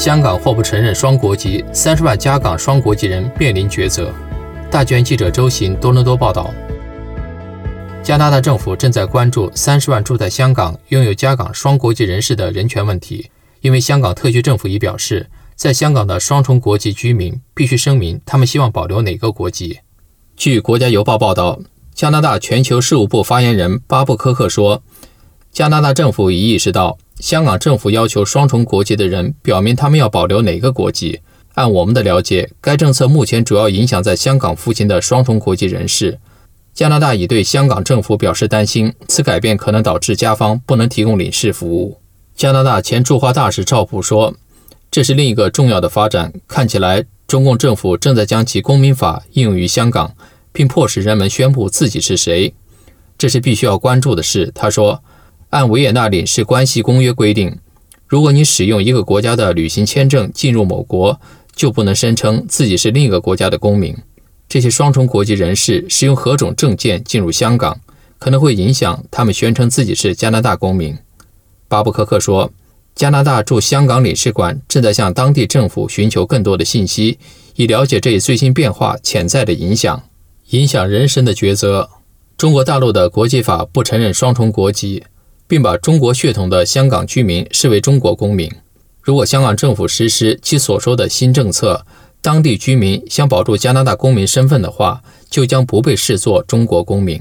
香港或不承认双国籍，三十万加港双国籍人面临抉择。大卷记者周行多伦多报道。加拿大政府正在关注三十万住在香港、拥有加港双国籍人士的人权问题，因为香港特区政府已表示，在香港的双重国籍居民必须声明他们希望保留哪个国籍。据《国家邮报》报道，加拿大全球事务部发言人巴布科克说：“加拿大政府已意识到，香港政府要求双重国籍的人表明他们要保留哪个国籍。按我们的了解，该政策目前主要影响在香港附近的双重国籍人士。”加拿大已对香港政府表示担心，此改变可能导致加方不能提供领事服务。加拿大前驻华大使赵普说：“这是另一个重要的发展，看起来中共政府正在将其公民法应用于香港，并迫使人们宣布自己是谁。这是必须要关注的事。”他说：“按维也纳领事关系公约规定，如果你使用一个国家的旅行签证进入某国，就不能声称自己是另一个国家的公民。”这些双重国籍人士使用何种证件进入香港，可能会影响他们宣称自己是加拿大公民。巴布科克说：“加拿大驻香港领事馆正在向当地政府寻求更多的信息，以了解这一最新变化潜在的影响，影响人生的抉择。”中国大陆的国际法不承认双重国籍，并把中国血统的香港居民视为中国公民。如果香港政府实施其所说的新政策，当地居民想保住加拿大公民身份的话，就将不被视作中国公民，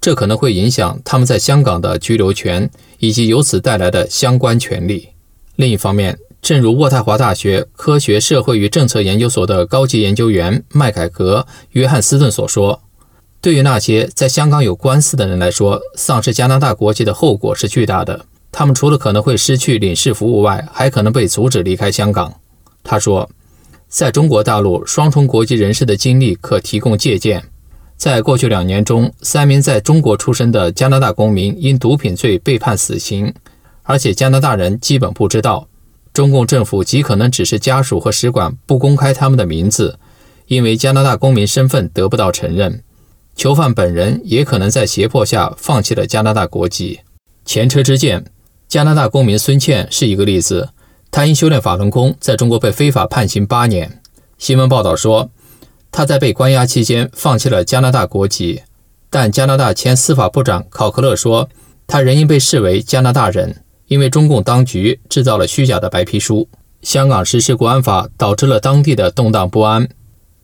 这可能会影响他们在香港的居留权以及由此带来的相关权利。另一方面，正如渥太华大学科学社会与政策研究所的高级研究员麦凯格·约翰斯顿所说，对于那些在香港有官司的人来说，丧失加拿大国籍的后果是巨大的。他们除了可能会失去领事服务外，还可能被阻止离开香港。他说。在中国大陆，双重国籍人士的经历可提供借鉴。在过去两年中，三名在中国出生的加拿大公民因毒品罪被判死刑，而且加拿大人基本不知道。中共政府极可能只是家属和使馆不公开他们的名字，因为加拿大公民身份得不到承认。囚犯本人也可能在胁迫下放弃了加拿大国籍。前车之鉴，加拿大公民孙倩是一个例子。他因修炼法轮功，在中国被非法判刑八年。新闻报道说，他在被关押期间放弃了加拿大国籍，但加拿大前司法部长考克勒说，他仍应被视为加拿大人，因为中共当局制造了虚假的白皮书。香港实施国安法导致了当地的动荡不安。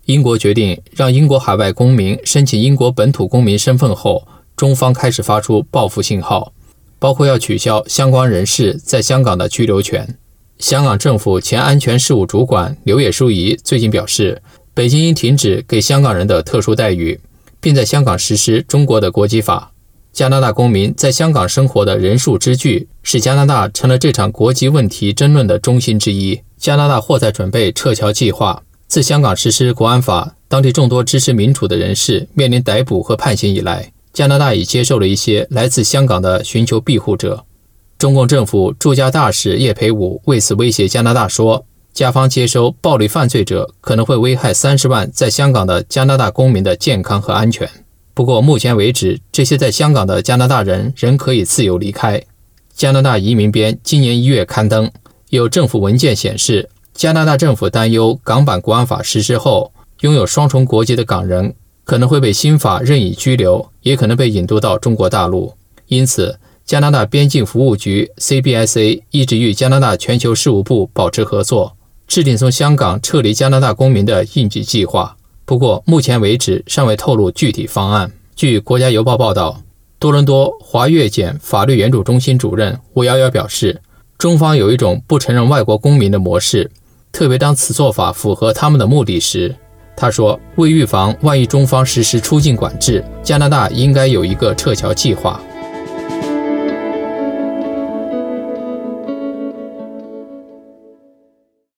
英国决定让英国海外公民申请英国本土公民身份后，中方开始发出报复信号，包括要取消相关人士在香港的居留权。香港政府前安全事务主管刘野淑仪最近表示，北京应停止给香港人的特殊待遇，并在香港实施中国的国籍法。加拿大公民在香港生活的人数之巨，使加拿大成了这场国籍问题争论的中心之一。加拿大或在准备撤侨计划。自香港实施国安法，当地众多支持民主的人士面临逮捕和判刑以来，加拿大已接受了一些来自香港的寻求庇护者。中共政府驻加大使叶培武为此威胁加拿大说：“加方接收暴力犯罪者可能会危害三十万在香港的加拿大公民的健康和安全。”不过，目前为止，这些在香港的加拿大人仍可以自由离开。加拿大移民编今年一月刊登有政府文件显示，加拿大政府担忧港版国安法实施后，拥有双重国籍的港人可能会被新法任意拘留，也可能被引渡到中国大陆。因此。加拿大边境服务局 （CBSA） 一直与加拿大全球事务部保持合作，制定从香港撤离加拿大公民的应急计划。不过，目前为止尚未透露具体方案。据《国家邮报》报道，多伦多华越检法律援助中心主任吴瑶瑶表示，中方有一种不承认外国公民的模式，特别当此做法符合他们的目的时。他说：“为预防万一中方实施出境管制，加拿大应该有一个撤侨计划。”